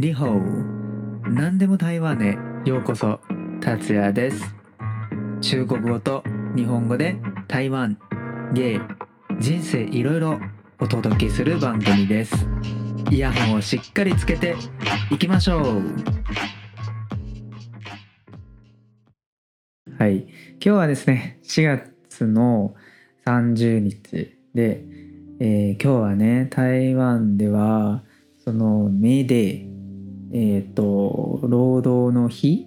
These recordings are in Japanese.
リホー何でも台湾へ。ようこそ達也です。中国語と日本語で台湾芸人生いろいろお届けする番組です。イヤホンをしっかりつけていきましょう。はい。今日はですね4月の30日で、えー今日はね台湾ではそのメーデーえっ、と労働の日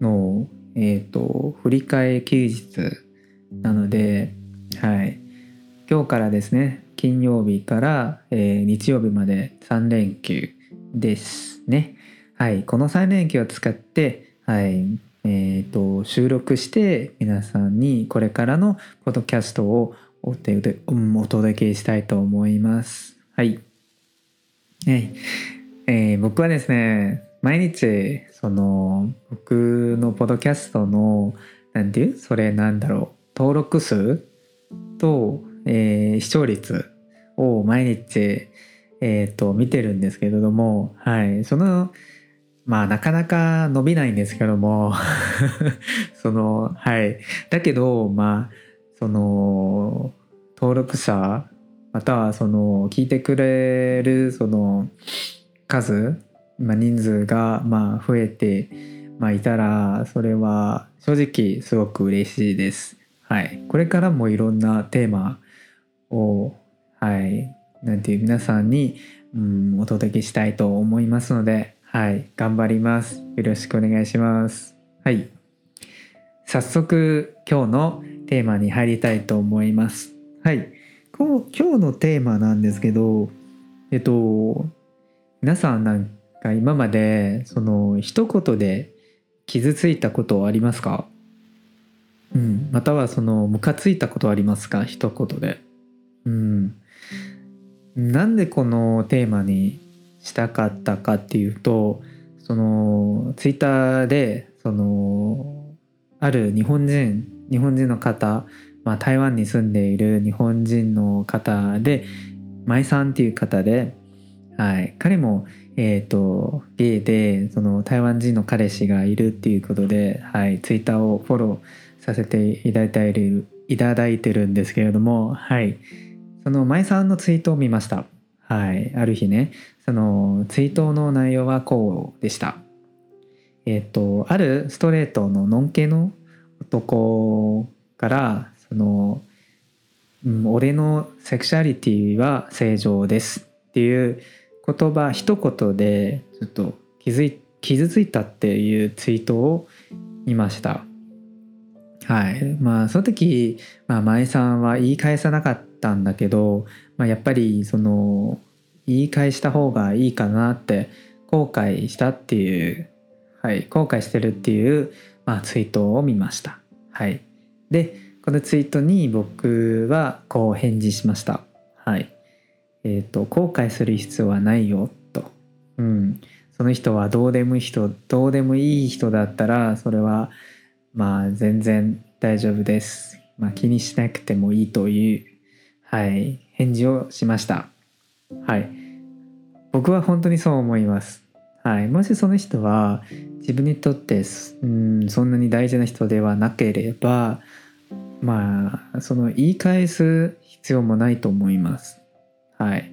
のえっ、と振り替え休日なのではい。今日からですね金曜日から、えー日曜日まで3連休ですね。はい。この3連休を使ってはい。えー、と収録して皆さんにこれからのポッドキャストをお手お届けしたいと思います。はい、はい。えー僕はですね毎日その僕のポッドキャストのなんていうそれなんだろう登録数と、えー視聴率を毎日、えー、と見てるんですけれども、はい、そのまあなかなか伸びないんですけども そのはい。だけどまあその登録者またはその聞いてくれるその数、まあ、人数がまあ増えて、まあ、いたらそれは正直すごく嬉しいです。はい、これからもいろんなテーマを、はい、なんていう皆さんに、うん、お届けしたいと思いますので、はい、頑張ります。よろしくお願いします。はい、早速今日のテーマに入りたいと思います。はい、こう今日のテーマなんですけど、えっと皆さんなんか今までその一言で傷ついたことありますか？うん、またはそのムカついたことありますか？一言で。うん、なんでこのテーマにしたかったかっていうとそのツイッターでそのある日本人日本人の方、まあ、台湾に住んでいる日本人の方で舞さんっていう方で、はい、彼も、えー、とゲイでその台湾人の彼氏がいるっていうことで、はい、ツイッターをフォローさせていただいているいただいてるんですけれども、はい、その舞さんのツイートを見ました。はい、ある日ねそのツイートの内容はこうでした。えっ、とあるストレートののんけの男からその、うん「俺のセクシャリティは正常です」っていう言葉一言でちょっと気づい傷ついたっていうツイートを見ました。はい、まあその時、まあ、前さんは言い返さなかったんだけど、まあ、やっぱりその言い返した方がいいかなって後悔したっていう、はい、後悔してるっていう、まあ、ツイートを見ました。はい、でこのツイートに僕はこう返事しました。はいえー、と後悔する必要はないよと、うん、その人はどうでもいい人どうでもいい人だったらそれはまあ全然大丈夫です。まあ、気にしなくてもいいという、はい、返事をしました。はい。僕は本当にそう思います。はい。もしその人は自分にとって、うん、そんなに大事な人ではなければ、まあ、その言い返す必要もないと思います。はい。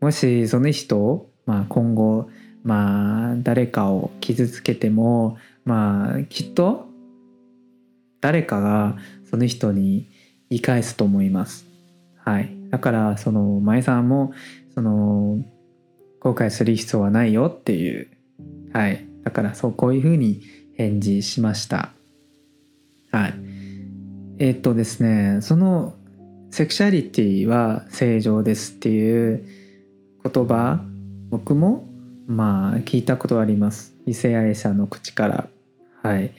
もしその人、まあ今後、まあ誰かを傷つけても、まあきっと誰かがその人に言い返すと思います。はい。だからその前さんもその後悔する必要はないよっていう。はい。だからそうこういうふうに返事しました。はい。えっとですね、そのセクシャリティは正常ですっていう言葉、僕もまあ聞いたことあります。異性愛者の口から。はい。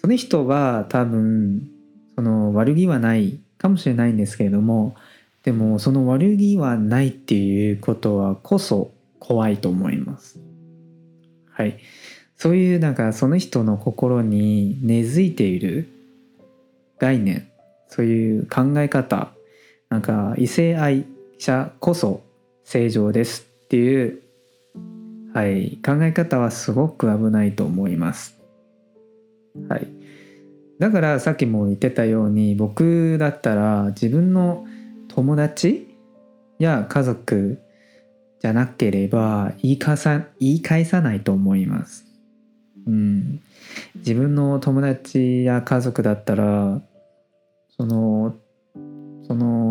その人は多分その悪気はないかもしれないんですけれどもでもその悪気はないっていうことはこそ怖いと思います。はい。そういうなんかその人の心に根付いている概念そういう考え方なんか異性愛者こそ正常ですっていうはい考え方はすごく危ないと思います。はい。だからさっきも言ってたように僕だったら自分の友達や家族じゃなければ言い返さ言い返さないと思います。うん、自分の友達や家族だったらそのその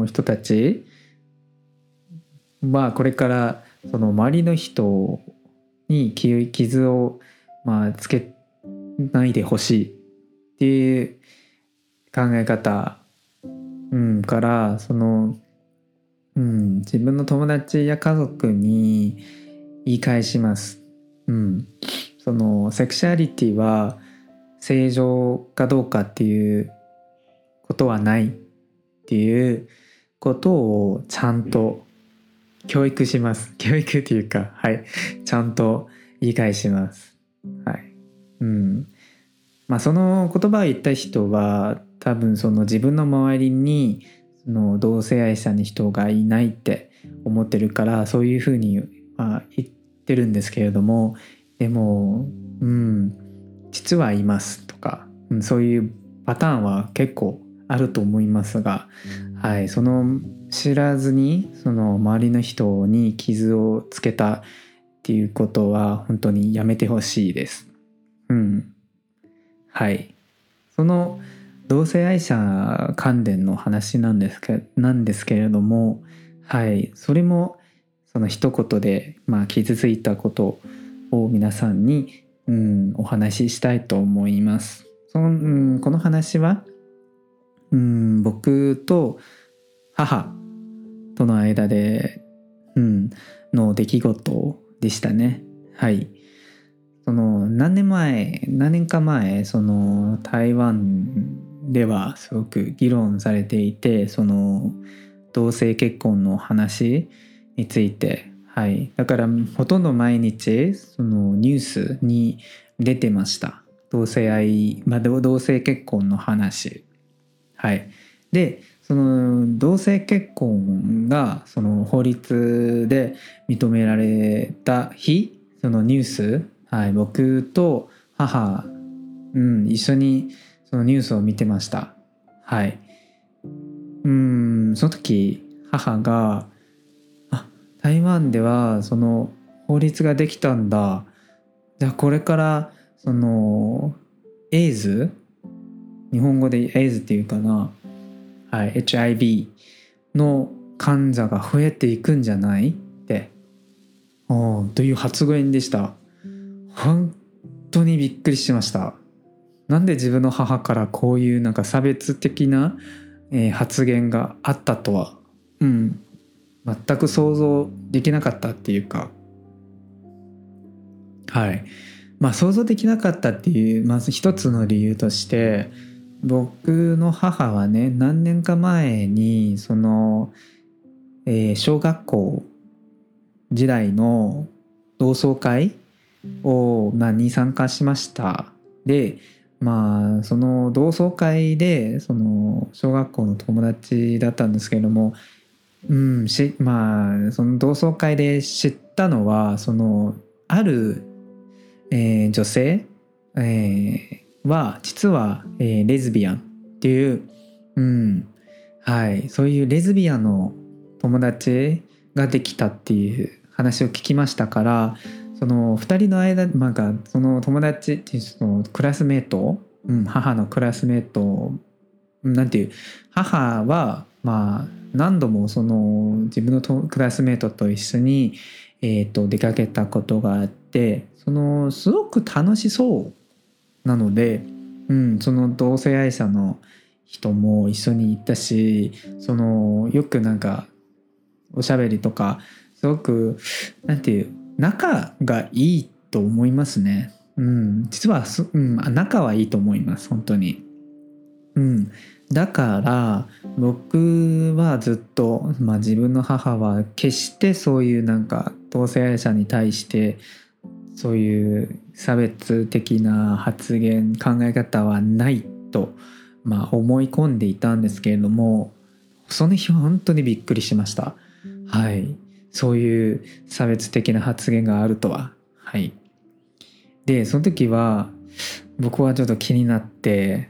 人たちまあこれからその周りの人に傷をまあつけないでほしい。っていう考え方、うん、からそのうん、自分の友達や家族に言い返します。うん、そのセクシャリティは正常かどうかっていうことはないっていうことをちゃんと教育します。教育っていうか、はい、ちゃんと言い返します。はい。うん。まあその言葉を言った人は多分その自分の周りにその同性愛者に人がいないって思ってるからそういうふうに、まあ、言ってるんですけれどもでもうん実はいますとか、うん、そういうパターンは結構あると思いますが、はい、その知らずにその周りの人に傷をつけたっていうことは本当にやめてほしいです。うん。はい。その同性愛者関連の話なんですけなんですけれどもはいそれもその一言で、まあ、傷ついたことを皆さんに、うん、お話ししたいと思います。そのうん、この話は、うん、僕と母との間で、うん、の出来事でしたね。はい。その何年前何年か前その台湾ではすごく議論されていてその同性結婚の話についてはいだからほとんど毎日そのニュースに出てました同性愛、まあ、同性結婚の話はいでその同性結婚がその法律で認められた日そのニュース、はい、僕と母、うん、一緒にそのニュースを見てました。はい。うん、その時母が、あ、台湾ではその法律ができたんだ。じゃあこれからそのエイズ日本語でエイズっていうかな、はい、HIV の患者が増えていくんじゃない？って。という発言でした。本当にびっくりしました。なんで自分の母からこういうなんか差別的な、えー、発言があったとは、うん、全く想像できなかったっていうか。はい。まあ想像できなかったっていうまず一つの理由として僕の母はね何年か前にその、えー、小学校時代の同窓会を、まあ、に参加しました。でまあその同窓会でその小学校の友達だったんですけれどもうんしまあその同窓会で知ったのはそのある、えー、女性、えー、は実は、えー、レズビアンっていう、うんはい、そういうレズビアンの友達ができたっていう話を聞きましたからその2人の間なんかその友達っていうそのクラスメート、うん、母のクラスメートなんていう母はまあ何度もその自分のクラスメートと一緒に、えー、と出かけたことがあってそのすごく楽しそうなので、うん、その同性愛者の人も一緒に行ったしそのよくなんかおしゃべりとかすごくなんていう仲がいいと思いますね。うん、実はうん、仲はいいと思います本当に。うん、だから僕はずっと、まあ、自分の母は決してそういうなんか同性愛者に対してそういう差別的な発言考え方はないと、まあ、思い込んでいたんですけれどもその日は本当にびっくりしました。はい。そういう差別的な発言があるとは。はい。でその時は僕はちょっと気になって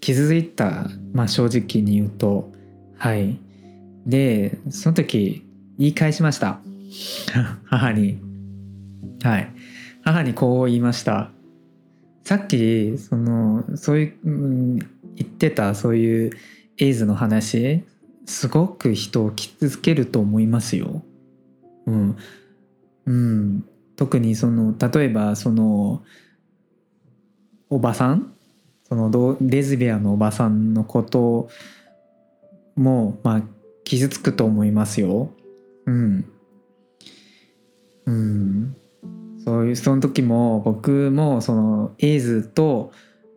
傷ついたまあ正直に言うと。はい。でその時言い返しました。母に。はい母にこう言いましたさっきそのそういう、うん、言ってたそういうエイズの話すごく人を傷つけると思いますよ。うん、うん、特にその例えばそのおばさんそのレズビアのおばさんのこともまあ傷つくと思いますよ。うん。うん。そういうその時も僕もそのエイズと、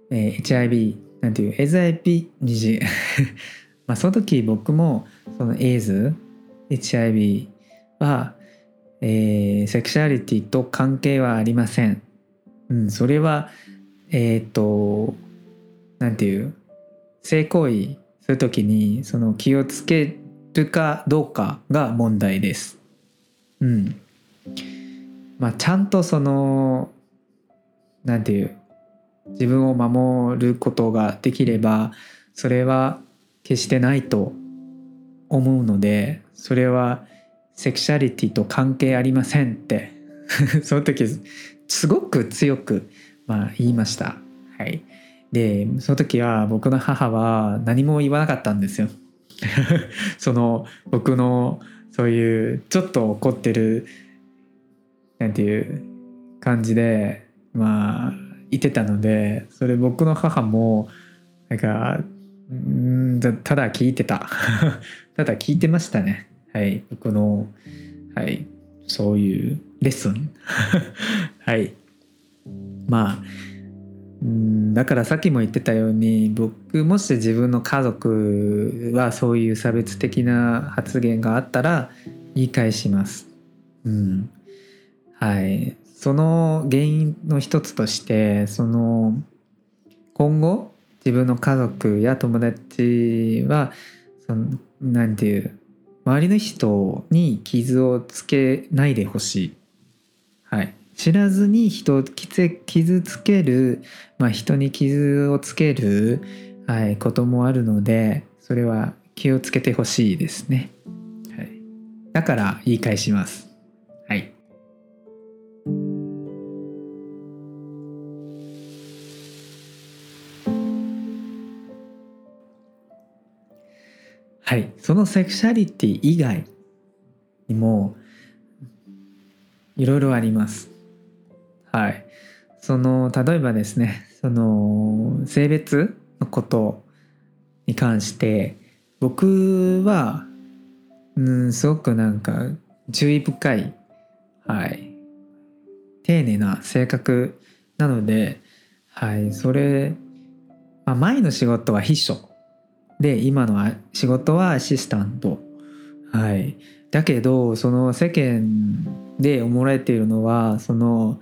えー、HIV なんていう HIV 二次 まあその時僕もそのエイズ HIV は、えー、セクシャリティと関係はありません。うん、それはえっ、となんていう性行為する時にその気をつけるかどうかが問題です。うん。まあ、ちゃんとそのなんていう自分を守ることができればそれは決してないと思うのでそれはセクシャリティと関係ありませんって その時すごく強く、まあ、言いました。はい、でその時は僕の母は何も言わなかったんですよ。その僕のそういうちょっと怒ってるなんていう感じでまあいてたのでそれ僕の母もなんかんただ聞いてた。ただ聞いてましたね。はい僕のはいそういうレッスン。はい。まあだからさっきも言ってたように僕もし自分の家族はそういう差別的な発言があったら言い返します。うん、はい、その原因の一つとしてその今後自分の家族や友達はそのなんていう周りの人に傷をつけないでほしい。はい、知らずに人を傷つける、まあ、人に傷をつける、はい、こともあるのでそれは気をつけてほしいですね。はい、だから言い返します。はい、そのセクシャリティ以外にもいろいろあります。はい。その例えばですねその性別のことに関して僕はうんすごくなんか注意深い、はい、丁寧な性格なので、はい、それ、まあ、前の仕事は秘書で今の仕事はアシスタント。はい。だけどその世間で思われているのはその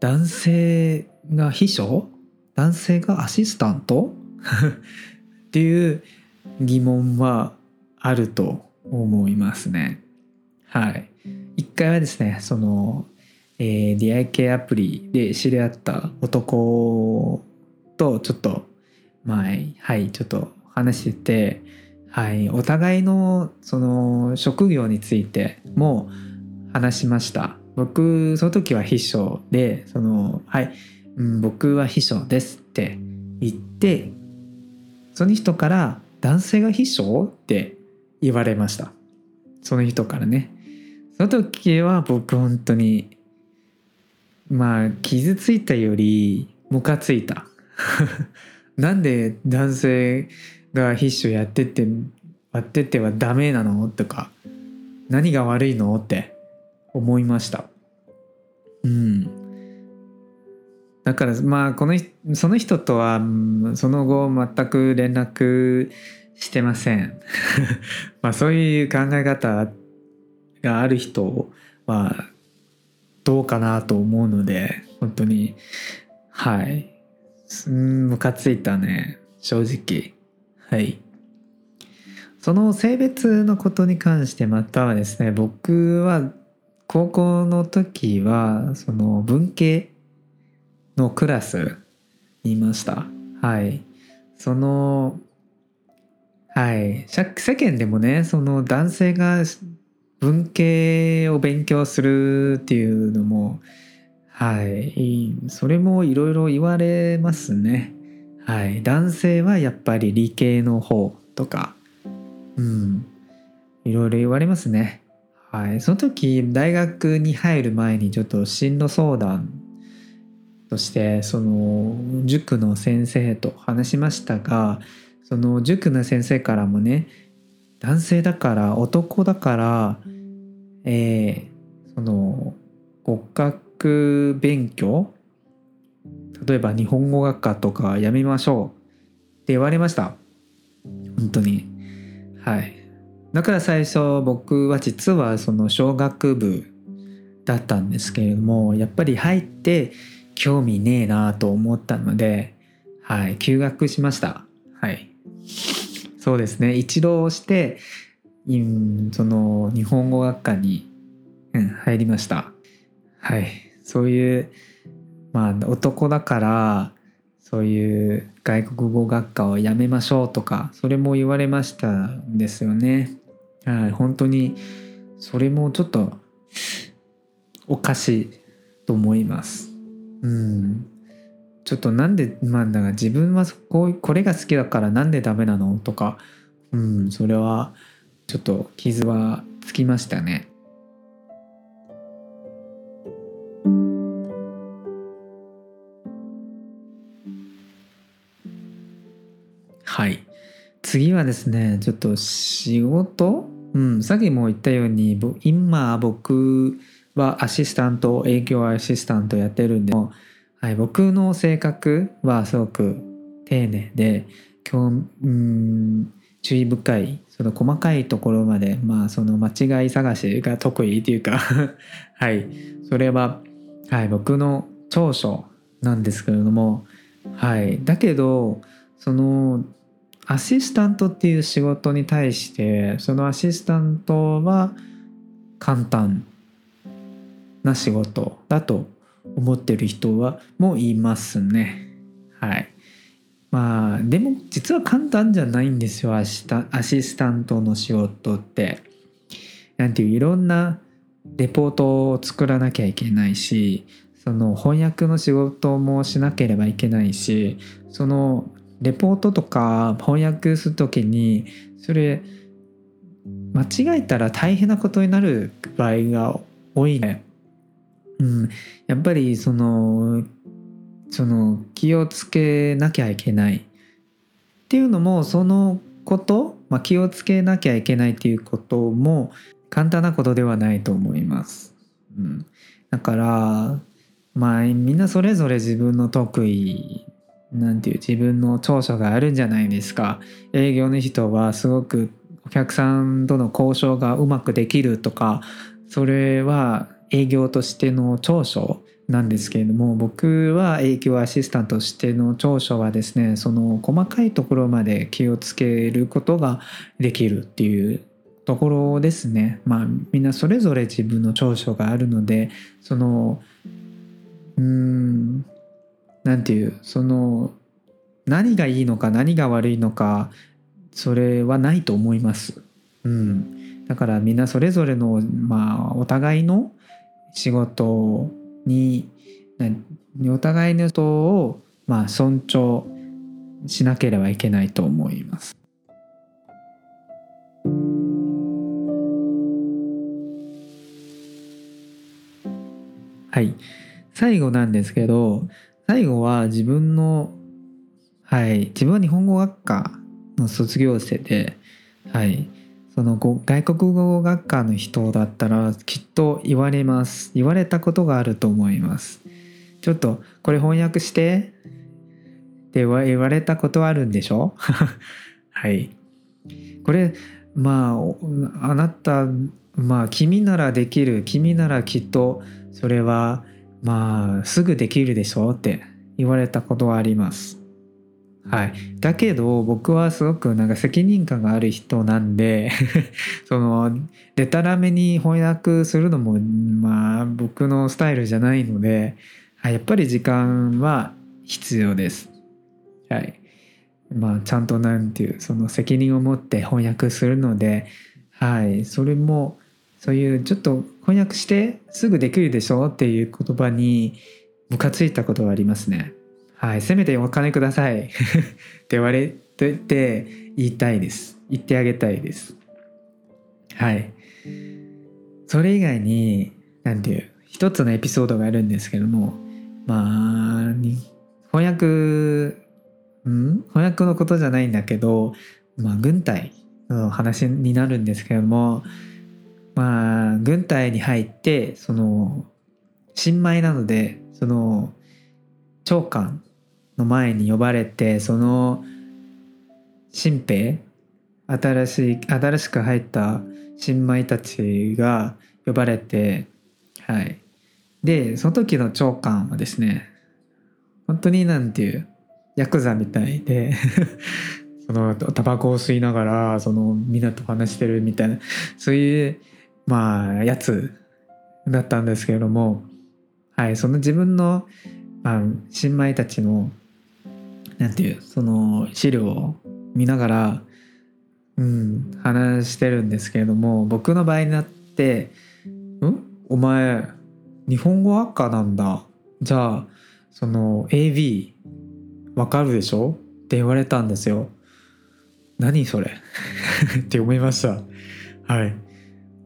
男性が秘書？男性がアシスタント？っていう疑問はあると思いますね。はい。一回はですねその、えー、出会い系アプリで知り合った男とちょっと前はいちょっと話してて、はい、お互いのその職業についても話しました。僕その時は秘書でそのはい、うん、僕は秘書ですって言ってその人から男性が秘書？って言われました。その人からね。その時は僕本当にまあ傷ついたよりムカついた。なんで男性が必勝やってってやっててはダメなの？とか何が悪いの？って思いました。うん。だからまあこのその人とはその後全く連絡してません。まあそういう考え方がある人はどうかなと思うので本当に。はい。ムカついたね。正直。はい。その性別のことに関してまたはですね僕は高校の時はその文系のクラスにいました。はい。そのはい。世間でもねその男性が文系を勉強するっていうのもはいそれもいろいろ言われますね。はい。男性はやっぱり理系の方とか。うん。いろいろ言われますね。はい。その時大学に入る前にちょっと進路相談としてその塾の先生と話しましたがその塾の先生からもね男性だから男だからえー、その国学勉強例えば日本語学科とかやめましょう。って言われました。本当に。はい。だから最初僕は実はその小学部だったんですけれどもやっぱり入って興味ねえなと思ったのではい。休学しました。はい。そうですね。一浪してその日本語学科に、うん、入りました。はい。そういうまあ男だからそういう外国語学科をやめましょうとかそれも言われましたんですよね。はい本当にそれもちょっとおかしいと思います。うん。ちょっとなんでまあだから自分はこうこれが好きだからなんでダメなの？とかうんそれはちょっと傷はつきましたね。はい。次はですねちょっと仕事？うんさっきも言ったように今僕はアシスタント営業アシスタントやってるんで、はい、僕の性格はすごく丁寧で今日うん注意深いその細かいところまでまあその間違い探しが得意っていうか はい。それは、はい、僕の長所なんですけれどもはい。だけどそのアシスタントっていう仕事に対してそのアシスタントは簡単な仕事だと思ってる人はもいますねはいまあでも実は簡単じゃないんですよアシアシスタントの仕事って。なんていういろんなレポートを作らなきゃいけないしその翻訳の仕事もしなければいけないしそのレポートとか翻訳する時にそれ間違えたら大変なことになる場合が多いね。うん、やっぱりそのその気をつけなきゃいけないっていうのもそのこと、まあ、気をつけなきゃいけないっていうことも簡単なことではないと思います。うん、だからまあみんなそれぞれ自分の得意なんていう自分の長所があるんじゃないですか。営業の人はすごくお客さんとの交渉がうまくできるとかそれは営業としての長所なんですけれども僕は営業アシスタントとしての長所はですねその細かいところまで気をつけることができるっていうところですねまあみんなそれぞれ自分の長所があるのでそのうんなんていうその何がいいのか何が悪いのかそれはないと思います。うん、だからみんなそれぞれのまあお互いの仕事にお互いの人をまあ尊重しなければいけないと思います。はい最後なんですけど最後は自分のはい自分は日本語学科の卒業生ではいその外国語学科の人だったらきっと言われます。言われたことがあると思います。ちょっとこれ翻訳してって言われたことあるんでしょ？はい。これまああなたまあ君ならできる君ならきっとそれはまあすぐできるでしょって言われたことはあります。はい、だけど僕はすごくなんか責任感がある人なんで そのでたらめに翻訳するのもまあ僕のスタイルじゃないので、やっぱり時間は必要です。はい、まあちゃんとなんていうその責任を持って翻訳するので、はい、それもそういうちょっと翻訳してすぐできるでしょっていう言葉にムカついたことはありますね。はい、せめてお金ください って言われてて言いたいです。言ってあげたいです。はい。それ以外に、なんていう、一つのエピソードがあるんですけども、まあ、翻訳、ん？翻訳のことじゃないんだけど、まあ、軍隊の話になるんですけども、まあ、軍隊に入って、その、新米なので、その、長官の前に呼ばれてその新兵新しい新しく入った新米たちが呼ばれてはい。でその時の長官はですね本当になんていうヤクザみたいで そのタバコを吸いながらそのみんなと話してるみたいなそういうまあやつだったんですけれどもはいその自分の、まあ、新米たちのなんていうその資料を見ながら、うん、話してるんですけれども僕の場合になって「んお前日本語学科なんだじゃあその AV わかるでしょ?」って言われたんですよ。何それ？って思いました。はい。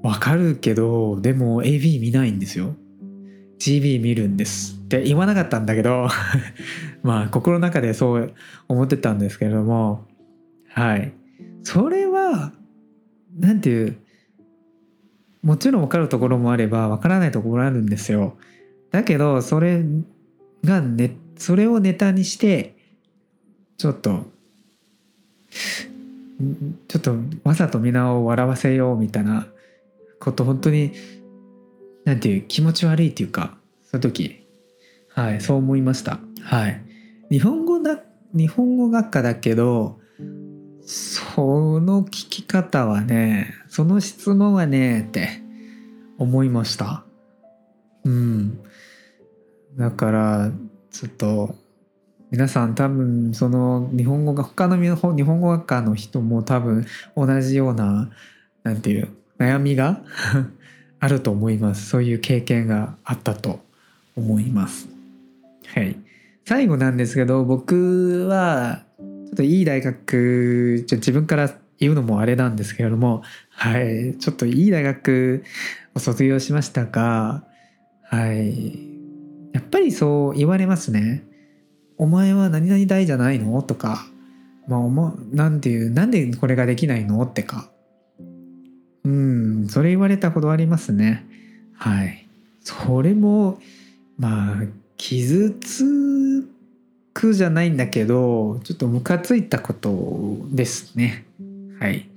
わかるけど、でも AV 見ないんですよ。GB 見るんですって言わなかったんだけど まあ心の中でそう思ってたんですけれどもはいそれは何ていうもちろん分かるところもあれば分からないところあるんですよだけどそれがねそれをネタにしてちょっとちょっとわざと皆を笑わせようみたいなこと本当になんていう気持ち悪いっていうかその時はいそう思いました。はい。日本語だ日本語学科だけどその聞き方はねその質問はねって思いました。うん。だからちょっと皆さん多分その日本語が他の日本語学科の人も多分同じようななんていう悩みが あると思います。そういう経験があったと思います。はい。最後なんですけど僕はちょっといい大学じゃ自分から言うのもあれなんですけれどもはい。ちょっといい大学を卒業しましたがはい。やっぱりそう言われますね。お前は何々大じゃないの？とか。まあ、おもなんていうなんでこれができないの？ってか。うん、それ言われたことありますね。はい。それも、まあ、傷つくじゃないんだけど、ちょっとムカついたことですね。はい。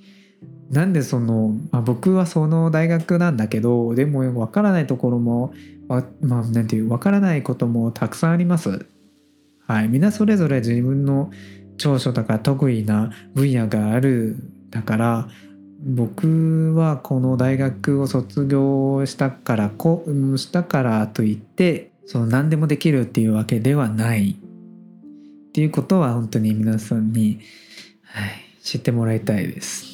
なんでその、まあ、僕はその大学なんだけど、でもわからないところも、まあ、なんていう、わからないこともたくさんあります。はい。みんなそれぞれ自分の長所とか得意な分野がある。だから、僕はこの大学を卒業したからこしたからといってその何でもできるっていうわけではない。っていうことは本当に皆さんに、はい、知ってもらいたいです。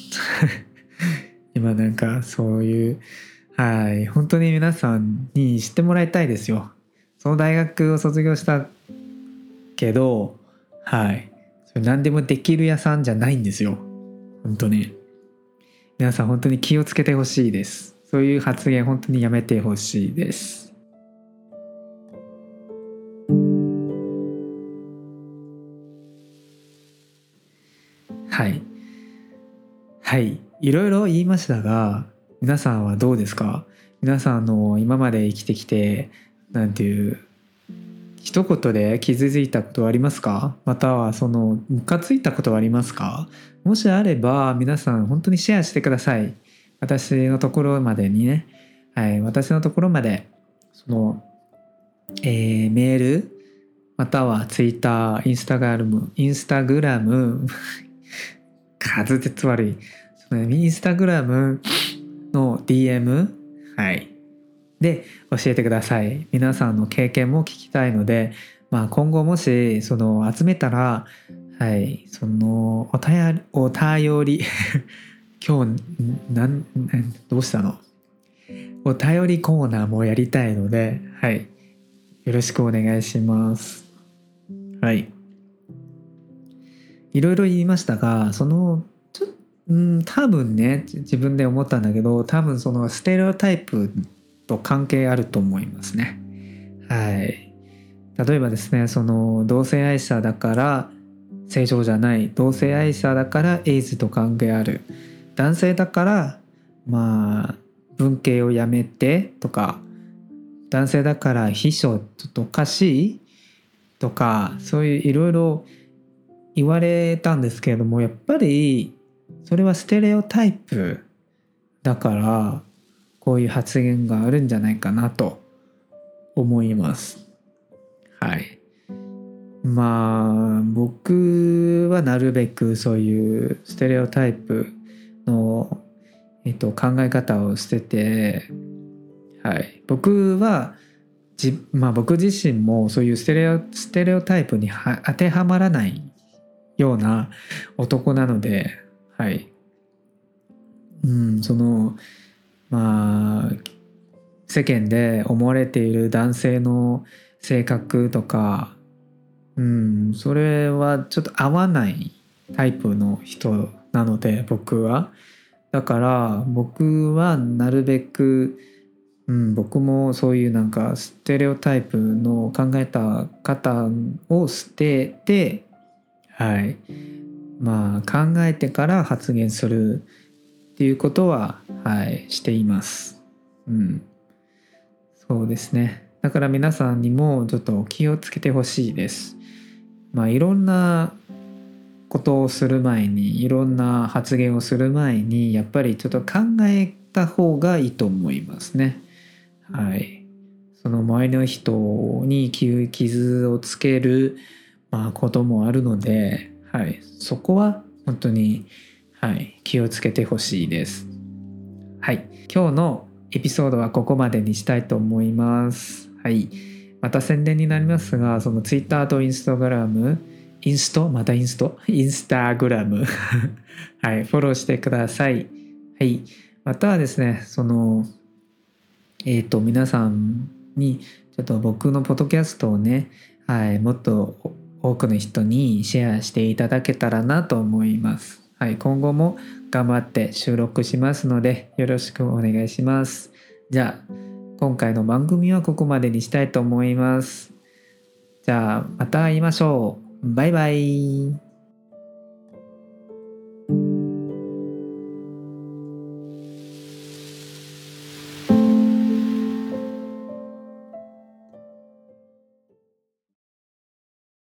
今なんかそういうはい本当に皆さんに知ってもらいたいですよ。その大学を卒業したけどはいそれ何でもできる屋さんじゃないんですよ。本当に。皆さん本当に気をつけてほしいです。そういう発言本当にやめてほしいです。はい。はい。いろいろ言いましたが、皆さんはどうですか？皆さんの今まで生きてきて、なんていう、一言で気づいたことはありますか？またはそのムカついたことはありますか？もしあれば皆さん本当にシェアしてください私のところまでにね、はい、私のところまでその、えー、メールまたは Twitter、Instagram、Instagram 滑舌悪い。インスタグラムの DM、はい。で、教えてください。皆さんの経験も聞きたいので、まあ今後もし、その集めたら、はい、その、おたや、お便り 今日、なん、どうしたの？お便りコーナーもやりたいので、はい。よろしくお願いします。はい。いろいろ言いましたが、その、ちょうん、多分ね、自分で思ったんだけど、多分そのステレオタイプと関係あると思いますね。はい。例えばですね、その同性愛者だから正常じゃない、同性愛者だからエイズと関係ある、男性だからまあ文系をやめてとか、男性だから秘書ちょっとおかしいとか、そういういろいろ言われたんですけれどもやっぱりそれはステレオタイプだからこういう発言があるんじゃないかなと思います。はい。まあ僕はなるべくそういうステレオタイプの、えっと、考え方を捨てて、はい、僕はじ、まあ、僕自身もそういうステレオステレオタイプに当てはまらないような男なので、はい。うん、その、まあ、世間で思われている男性の性格とか、うん、それはちょっと合わないタイプの人なので、僕は。だから僕はなるべく、うん、僕もそういうなんかステレオタイプの考えた方を捨ててはいまあ考えてから発言するっていうことははいしています。うん。そうですね。だから皆さんにもちょっと気をつけてほしいです。まあいろんなことをする前にいろんな発言をする前にやっぱりちょっと考えた方がいいと思いますね。はい。その周りの人に傷をつけるまあ、こともあるので、はい、そこは本当に、はい、気をつけてほしいです。はい、今日のエピソードはここまでにしたいと思います。はい、また宣伝になりますが、その Twitter と Instagram、インスト？またインスト？インスタグラム はい、フォローしてください。はい。またはですね、その、えっ、ー、と、皆さんに、ちょっと僕のポッドキャストをね、はい、もっと多くの人にシェアしていただけたらなと思います。はい、今後も頑張って収録しますのでよろしくお願いします。じゃあ今回の番組はここまでにしたいと思います。じゃあまた会いましょう。バイバイ。